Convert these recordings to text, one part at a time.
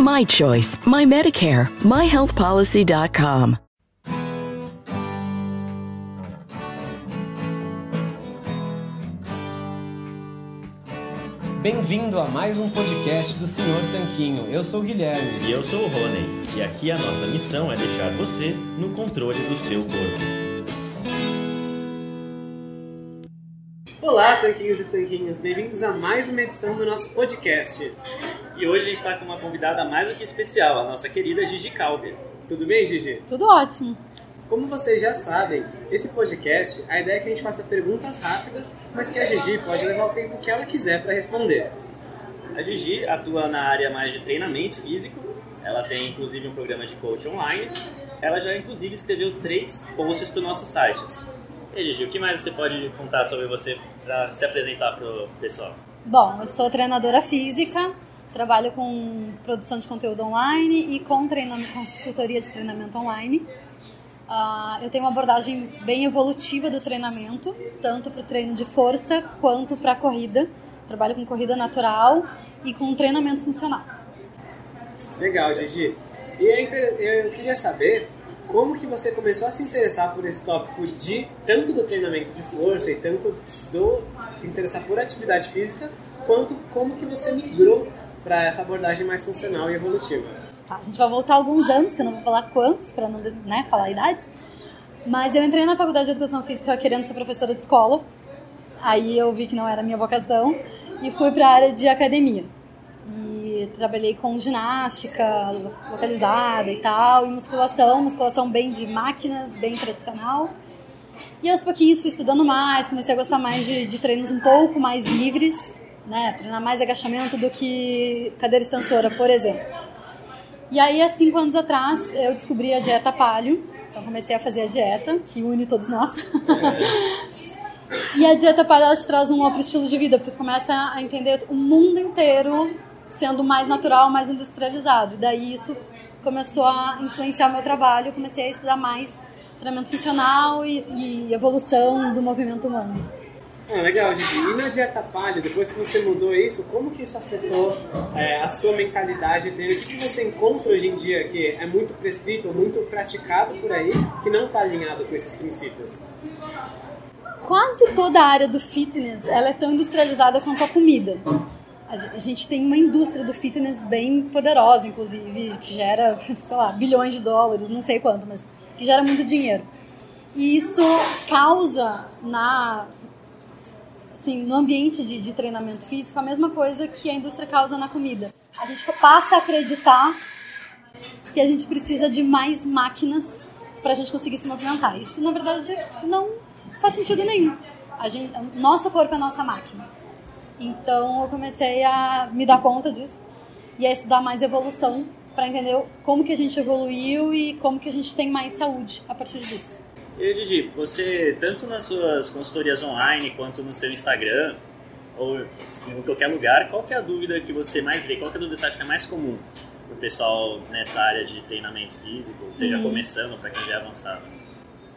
My choice, my Medicare, myhealthpolicy.com. Bem-vindo a mais um podcast do Senhor Tanquinho. Eu sou o Guilherme. E eu sou o Rony. E aqui a nossa missão é deixar você no controle do seu corpo. Olá, tanquinhos e tanquinhas, bem-vindos a mais uma edição do nosso podcast. E hoje a gente está com uma convidada mais do que especial, a nossa querida Gigi Calder. Tudo bem, Gigi? Tudo ótimo. Como vocês já sabem, esse podcast, a ideia é que a gente faça perguntas rápidas, mas que a Gigi pode levar o tempo que ela quiser para responder. A Gigi atua na área mais de treinamento físico, ela tem inclusive um programa de coach online. Ela já inclusive escreveu três posts para o nosso site. E Gigi, o que mais você pode contar sobre você para se apresentar para o pessoal? Bom, eu sou treinadora física, trabalho com produção de conteúdo online e com treinamento, consultoria de treinamento online. Uh, eu tenho uma abordagem bem evolutiva do treinamento, tanto para o treino de força quanto para a corrida. Trabalho com corrida natural e com treinamento funcional. Legal, Gigi. E eu queria saber como que você começou a se interessar por esse tópico de tanto do treinamento de força e tanto do se interessar por atividade física, quanto como que você migrou para essa abordagem mais funcional e evolutiva. Tá, a gente vai voltar alguns anos, que eu não vou falar quantos, para não né, falar a idade. Mas eu entrei na faculdade de educação física querendo ser professora de escola. Aí eu vi que não era a minha vocação e fui para a área de academia. E trabalhei com ginástica localizada e tal, e musculação, musculação bem de máquinas, bem tradicional. E aos pouquinhos fui estudando mais, comecei a gostar mais de, de treinos um pouco mais livres, né? Treinar mais agachamento do que cadeira extensora, por exemplo. E aí, há cinco anos atrás, eu descobri a dieta palio. Então, comecei a fazer a dieta, que une todos nós. e a dieta palio, te traz um outro estilo de vida, porque tu começa a entender o mundo inteiro sendo mais natural, mais industrializado. E daí, isso começou a influenciar meu trabalho. Eu comecei a estudar mais treinamento funcional e, e evolução do movimento humano. Ah, legal, Gigi. E na dieta palha, depois que você mudou isso, como que isso afetou é, a sua mentalidade O que, que você encontra hoje em dia que é muito prescrito, muito praticado por aí, que não está alinhado com esses princípios? Quase toda a área do fitness ela é tão industrializada quanto a comida. A gente tem uma indústria do fitness bem poderosa, inclusive, que gera, sei lá, bilhões de dólares, não sei quanto, mas que gera muito dinheiro. E isso causa na assim, no ambiente de, de treinamento físico, a mesma coisa que a indústria causa na comida. A gente passa a acreditar que a gente precisa de mais máquinas para a gente conseguir se movimentar. Isso, na verdade, não faz sentido nenhum. A gente, nosso corpo é nossa máquina. Então, eu comecei a me dar conta disso e a estudar mais evolução para entender como que a gente evoluiu e como que a gente tem mais saúde a partir disso. E Gigi, você, tanto nas suas consultorias online quanto no seu Instagram, ou em qualquer lugar, qual é a dúvida que você mais vê? Qual é a dúvida que você acha que é mais comum para o pessoal nessa área de treinamento físico, seja hum. começando para quem já é avançado?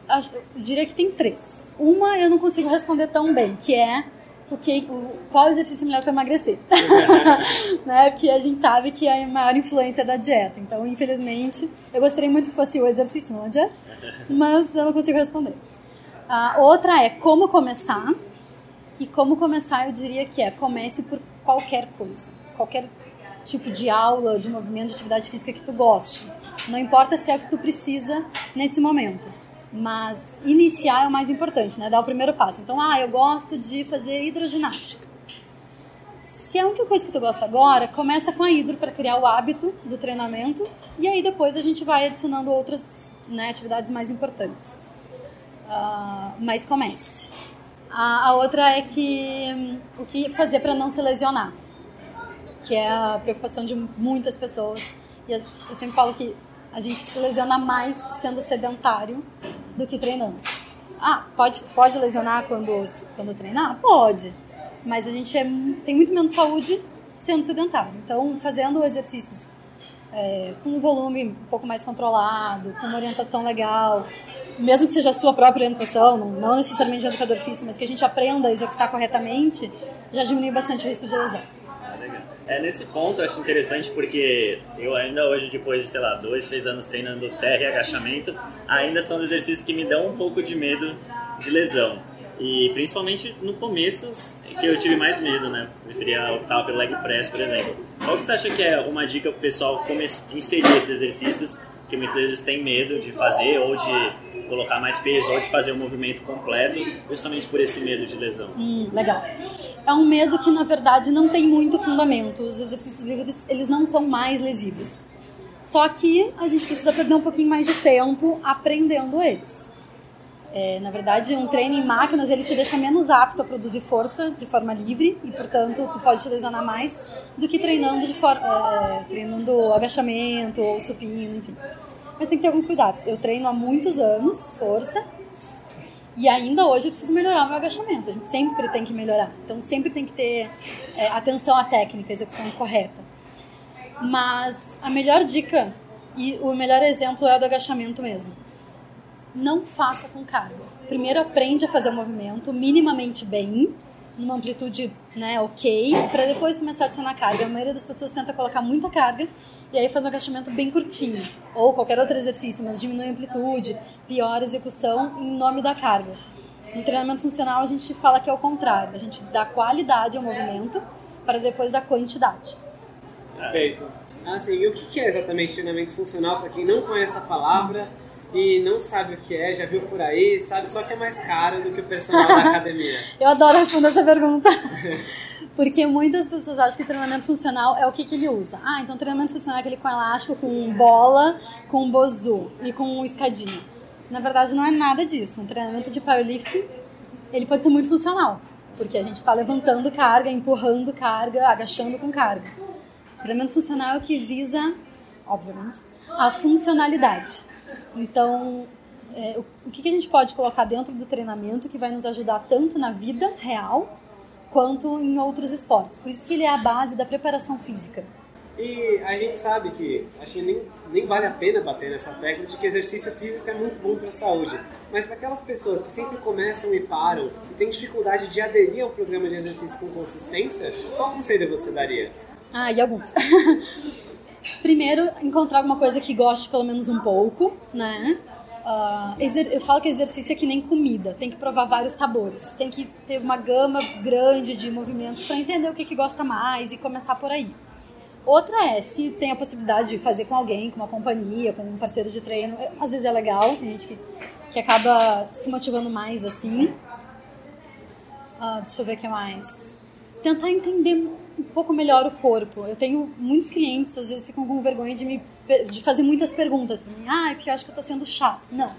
Acho, eu diria que tem três. Uma eu não consigo responder tão bem, que é o que, o, qual exercício melhor para emagrecer. né? Porque a gente sabe que é a maior influência da dieta. Então, infelizmente, eu gostaria muito que fosse o exercício, não a dieta, mas eu não consigo responder. A outra é como começar. E como começar, eu diria que é comece por qualquer coisa. Qualquer tipo de aula, de movimento, de atividade física que tu goste. Não importa se é o que tu precisa nesse momento mas iniciar é o mais importante, né? Dar o primeiro passo. Então, ah, eu gosto de fazer hidroginástica. Se é a única coisa que tu gosta agora, começa com a hidro para criar o hábito do treinamento e aí depois a gente vai adicionando outras né, atividades mais importantes. Uh, mas comece. A, a outra é que um, o que fazer para não se lesionar, que é a preocupação de muitas pessoas. E eu sempre falo que a gente se lesiona mais sendo sedentário do que treinando. Ah, pode, pode lesionar quando, quando treinar? Pode. Mas a gente é, tem muito menos saúde sendo sedentário. Então, fazendo exercícios é, com um volume um pouco mais controlado, com uma orientação legal, mesmo que seja a sua própria orientação, não, não necessariamente de educador físico, mas que a gente aprenda a executar corretamente, já diminui bastante o risco de lesão. É, nesse ponto eu acho interessante porque eu ainda hoje, depois de, sei lá, dois, três anos treinando terra e agachamento, ainda são exercícios que me dão um pouco de medo de lesão. E principalmente no começo, que eu tive mais medo, né? Preferia optar pelo leg press, por exemplo. Qual que você acha que é uma dica para o pessoal inserir esses exercícios que muitas vezes tem medo de fazer ou de colocar mais peso ou de fazer um movimento completo, justamente por esse medo de lesão? Hum, legal é um medo que na verdade não tem muito fundamento. Os exercícios livres eles não são mais lesivos. Só que a gente precisa perder um pouquinho mais de tempo aprendendo eles. É, na verdade, um treino em máquinas ele te deixa menos apto a produzir força de forma livre e, portanto, tu pode te lesionar mais do que treinando de for é, treinando agachamento ou supino, enfim. Mas tem que ter alguns cuidados. Eu treino há muitos anos força e ainda hoje eu preciso melhorar o meu agachamento. A gente sempre tem que melhorar. Então sempre tem que ter é, atenção à técnica, execução correta. Mas a melhor dica e o melhor exemplo é o do agachamento mesmo. Não faça com carga. Primeiro aprende a fazer o movimento minimamente bem, numa amplitude né, ok, para depois começar a adicionar carga. A maioria das pessoas tenta colocar muita carga e aí faz um agachamento bem curtinho, ou qualquer outro exercício, mas diminui a amplitude, piora a execução em nome da carga. No treinamento funcional a gente fala que é o contrário, a gente dá qualidade ao movimento para depois dar quantidade. Perfeito. Assim, e o que é exatamente treinamento funcional para quem não conhece a palavra e não sabe o que é, já viu por aí, sabe só que é mais caro do que o personal da academia? Eu adoro responder essa pergunta. Porque muitas pessoas acham que treinamento funcional é o que, que ele usa. Ah, então treinamento funcional é aquele com elástico, com bola, com bozu e com escadinha. Na verdade, não é nada disso. Um treinamento de powerlifting, ele pode ser muito funcional. Porque a gente está levantando carga, empurrando carga, agachando com carga. O treinamento funcional é o que visa, obviamente, a funcionalidade. Então, é, o, que, que a gente pode colocar dentro do treinamento que vai nos ajudar tanto na vida real quanto em outros esportes. Por isso que ele é a base da preparação física. E a gente sabe que acho que nem, nem vale a pena bater nessa tecla de que exercício físico é muito bom para a saúde. Mas para aquelas pessoas que sempre começam e param e têm dificuldade de aderir ao programa de exercício com consistência, qual conselho você daria? Ah, e alguns. Primeiro, encontrar alguma coisa que goste pelo menos um pouco, né? Uh, eu falo que exercício é que nem comida, tem que provar vários sabores, tem que ter uma gama grande de movimentos para entender o que, que gosta mais e começar por aí. Outra é se tem a possibilidade de fazer com alguém, com uma companhia, com um parceiro de treino, é, às vezes é legal, tem gente que, que acaba se motivando mais assim. Uh, deixa eu ver o que mais. Tentar entender um pouco melhor o corpo. Eu tenho muitos clientes, às vezes ficam com vergonha de me de fazer muitas perguntas. Ah, é porque eu acho que eu tô sendo chato. Não.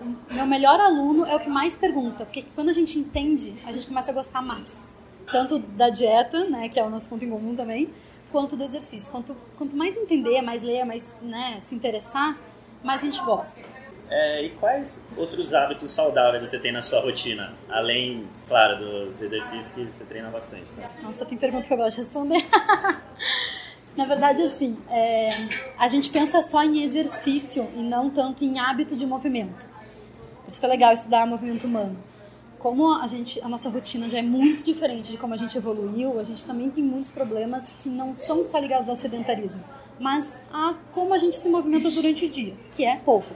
O meu melhor aluno é o que mais pergunta, porque quando a gente entende, a gente começa a gostar mais. Tanto da dieta, né, que é o nosso ponto em comum também, quanto do exercício. Quanto, quanto mais entender, mais ler, mais né, se interessar, mais a gente gosta. É, e quais outros hábitos saudáveis você tem na sua rotina? Além, claro, dos exercícios que você treina bastante. Tá? Nossa, tem pergunta que eu gosto de responder. Na verdade, assim, é, a gente pensa só em exercício e não tanto em hábito de movimento. Isso que é legal estudar movimento humano. Como a gente, a nossa rotina já é muito diferente de como a gente evoluiu, a gente também tem muitos problemas que não são só ligados ao sedentarismo, mas a como a gente se movimenta durante o dia, que é pouco.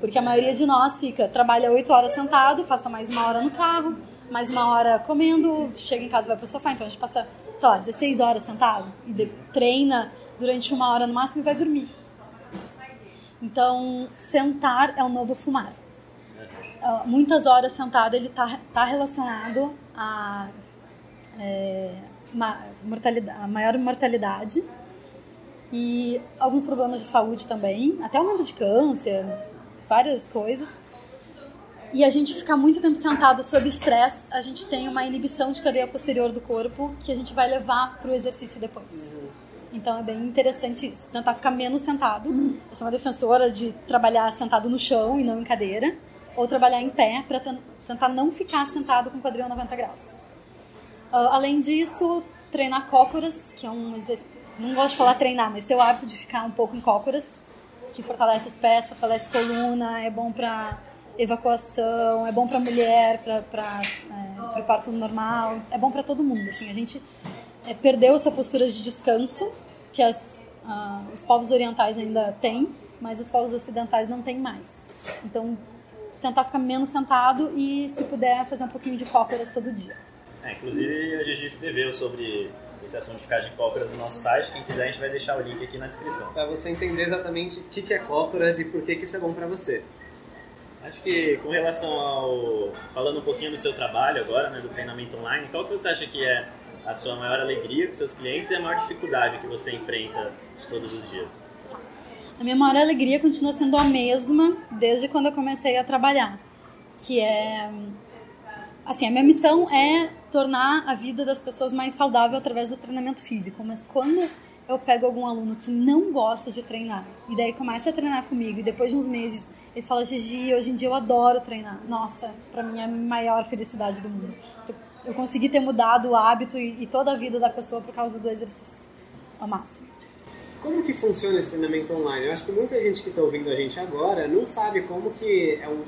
Porque a maioria de nós fica, trabalha 8 horas sentado, passa mais uma hora no carro, mais uma hora comendo, chega em casa vai pro sofá, então a gente passa sei lá, 16 horas sentado e de, treina durante uma hora no máximo e vai dormir. Então, sentar é o novo fumar. Uh, muitas horas sentado ele está tá relacionado a, é, uma, mortalidade, a maior mortalidade e alguns problemas de saúde também, até aumento de câncer, várias coisas e a gente ficar muito tempo sentado sob estresse, a gente tem uma inibição de cadeia posterior do corpo que a gente vai levar para o exercício depois. Então é bem interessante isso. Tentar ficar menos sentado. Eu sou uma defensora de trabalhar sentado no chão e não em cadeira. Ou trabalhar em pé para tentar não ficar sentado com o quadril a 90 graus. Uh, além disso, treinar cócoras, que é um exercício. Não gosto de falar treinar, mas ter o hábito de ficar um pouco em cócoras, que fortalece os pés, fortalece coluna, é bom para evacuação, é bom para mulher, para é, o parto normal, é bom para todo mundo. Assim, a gente é, perdeu essa postura de descanso que as, os povos orientais ainda têm, mas os povos ocidentais não têm mais. Então, tentar ficar menos sentado e, se puder, fazer um pouquinho de cócoras todo dia. É, inclusive, a Gigi escreveu sobre esse assunto de ficar de cócoras no nosso site. Quem quiser, a gente vai deixar o link aqui na descrição. Para você entender exatamente o que é cócoras e por que isso é bom para você. Acho que com relação ao. Falando um pouquinho do seu trabalho agora, né, do treinamento online, qual que você acha que é a sua maior alegria com seus clientes e a maior dificuldade que você enfrenta todos os dias? A minha maior alegria continua sendo a mesma desde quando eu comecei a trabalhar, que é assim, a minha missão é tornar a vida das pessoas mais saudável através do treinamento físico, mas quando eu pego algum aluno que não gosta de treinar e daí começa a treinar comigo e depois de uns meses ele fala Gigi, hoje em dia eu adoro treinar. Nossa, para mim é a maior felicidade do mundo eu consegui ter mudado o hábito e, toda a vida da pessoa por causa do exercício ao máximo. Como que funciona esse treinamento online? Eu acho que muita gente que está ouvindo a gente agora não sabe como que é um,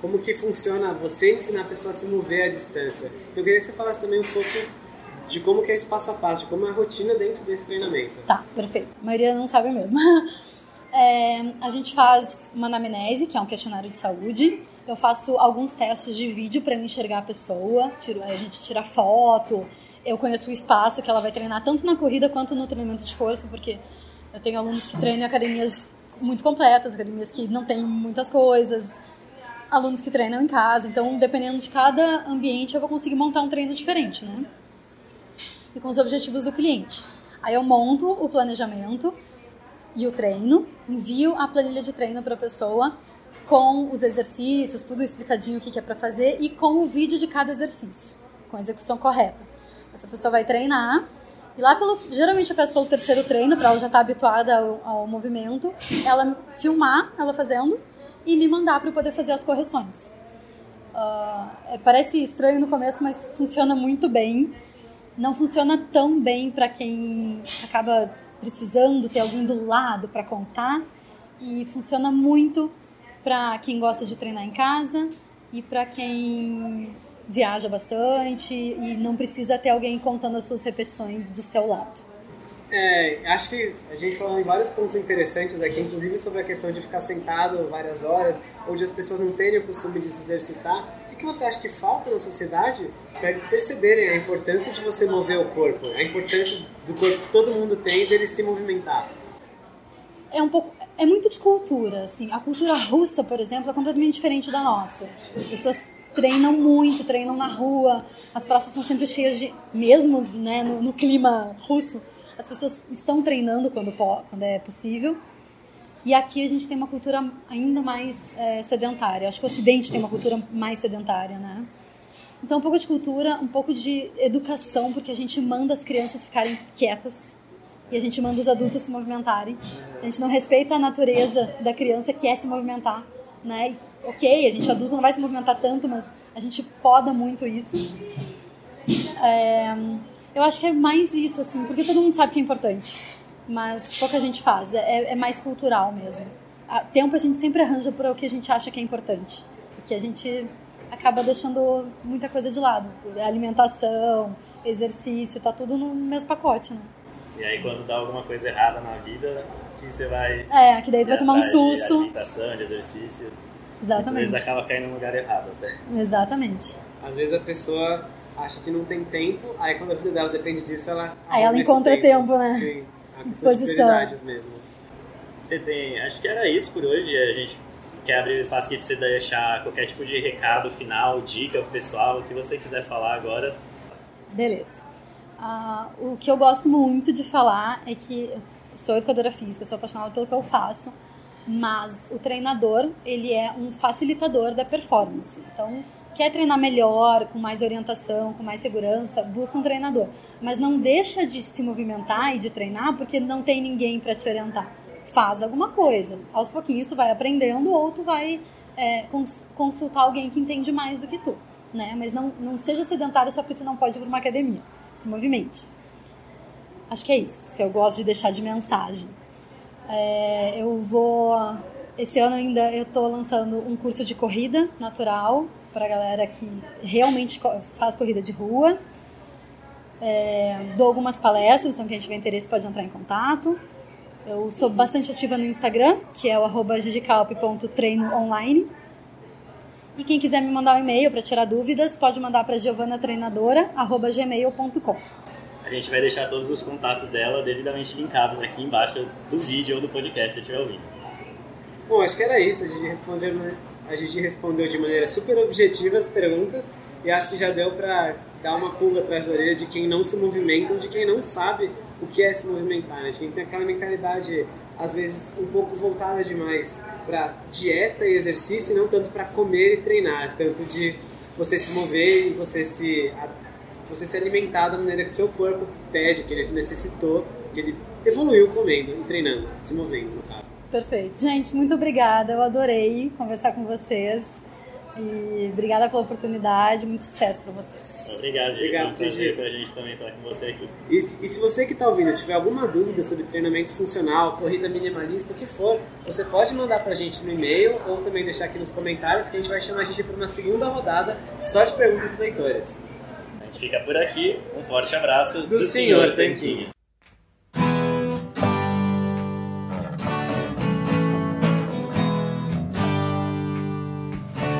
como que funciona você ensinar a pessoa a se mover à distância. Então eu queria que você falasse também um pouco de como que é esse passo a passo, de como é a rotina dentro desse treinamento. Tá, perfeito. A maioria não sabe mesmo. É, a gente faz uma anamnese, que é um questionário de saúde. Eu faço alguns testes de vídeo para enxergar a pessoa. Tiro, a gente tira foto. Eu conheço o espaço que ela vai treinar tanto na corrida quanto no treinamento de força, porque eu tenho alunos que treinam em academias muito completas, academias que não tem muitas coisas, alunos que treinam em casa. Então, dependendo de cada ambiente, eu vou conseguir montar um treino diferente, né? E com os objetivos do cliente. Aí eu monto o planejamento e o treino, envio a planilha de treino para a pessoa com os exercícios, tudo explicadinho o que, é para fazer e com o vídeo de cada exercício, com a execução correta. Essa pessoa vai treinar e lá pelo, geralmente eu peço pelo terceiro treino para ela já estar tá habituada ao, ao, movimento, ela filmar ela fazendo e me mandar para eu poder fazer as correções. Uh, parece estranho no começo, mas funciona muito bem. Não funciona tão bem para quem acaba precisando ter alguém do lado para contar e funciona muito para quem gosta de treinar em casa e para quem viaja bastante e não precisa ter alguém contando as suas repetições do seu lado. É, acho que a gente falou em vários pontos interessantes aqui, inclusive sobre a questão de ficar sentado várias horas, onde as pessoas não terem o costume de se exercitar. O que você acha que falta na sociedade para eles perceberem a importância de você mover o corpo, a importância do corpo que todo mundo tem dele se movimentar? É um pouco, é muito de cultura, assim. A cultura russa, por exemplo, é completamente diferente da nossa. As pessoas treinam muito, treinam na rua, as praças são sempre cheias de, mesmo né, no, no clima russo, as pessoas estão treinando quando, quando é possível. E aqui a gente tem uma cultura ainda mais é, sedentária. Acho que o Ocidente tem uma cultura mais sedentária, né? Então, um pouco de cultura, um pouco de educação, porque a gente manda as crianças ficarem quietas e a gente manda os adultos se movimentarem. A gente não respeita a natureza da criança que é se movimentar, né? Ok, a gente adulto não vai se movimentar tanto, mas a gente poda muito isso. É, eu acho que é mais isso, assim, porque todo mundo sabe que é importante, mas pouca gente faz. É, é mais cultural mesmo. A tempo a gente sempre arranja para o que a gente acha que é importante, que a gente acaba deixando muita coisa de lado. Alimentação, exercício, tá tudo no mesmo pacote, né? E aí quando dá alguma coisa errada na vida, que você vai. É, que daí tu vai tomar um susto. De alimentação, de exercício. Exatamente. Às vezes acaba caindo no lugar errado até. Exatamente. Às vezes a pessoa acha que não tem tempo, aí quando a vida dela depende disso, ela. Aí ela encontra tempo. tempo, né? Sim, a disposição. mesmo. Você tem. Acho que era isso por hoje. A gente quer abrir espaço aqui pra você deixar qualquer tipo de recado final, dica pro pessoal, o que você quiser falar agora. Beleza. Uh, o que eu gosto muito de falar é que eu sou educadora física, sou apaixonada pelo que eu faço, mas o treinador ele é um facilitador da performance. Então, quer treinar melhor, com mais orientação, com mais segurança, busca um treinador. Mas não deixa de se movimentar e de treinar porque não tem ninguém para te orientar. Faz alguma coisa. Aos pouquinhos tu vai aprendendo ou tu vai é, cons consultar alguém que entende mais do que tu. Né? Mas não, não seja sedentário só porque tu não pode ir para uma academia. Se movimente. Acho que é isso que eu gosto de deixar de mensagem. É, eu vou. Esse ano ainda eu estou lançando um curso de corrida natural para galera que realmente faz corrida de rua. É, dou algumas palestras, então quem tiver interesse pode entrar em contato. Eu sou bastante ativa no Instagram, que é o arroba gigicalp.treinoonline. E quem quiser me mandar um e-mail para tirar dúvidas, pode mandar para giovanatreinadora.gmail.com. A gente vai deixar todos os contatos dela devidamente linkados aqui embaixo do vídeo ou do podcast se estiver ouvindo. Bom, acho que era isso. A gente respondeu, né? A gente respondeu de maneira super objetiva as perguntas e acho que já deu para dar uma pulga atrás da orelha de quem não se movimenta ou de quem não sabe o que é se movimentar, né? De quem tem aquela mentalidade às vezes um pouco voltada demais para dieta e exercício e não tanto para comer e treinar, tanto de você se mover e você se você se alimentar da maneira que seu corpo pede, que ele necessitou, que ele evoluiu comendo e treinando, se movendo, no caso. Perfeito. Gente, muito obrigada. Eu adorei conversar com vocês. E obrigada pela oportunidade. Muito sucesso para vocês. Obrigado, gente. Obrigado, Foi um prazer pra gente também estar com você aqui. E, e se você que está ouvindo tiver alguma dúvida sobre treinamento funcional, corrida minimalista, o que for, você pode mandar pra gente no e-mail ou também deixar aqui nos comentários que a gente vai chamar a gente para uma segunda rodada só de perguntas dos leitores. A gente fica por aqui. Um forte abraço do, do Senhor Tanquinho.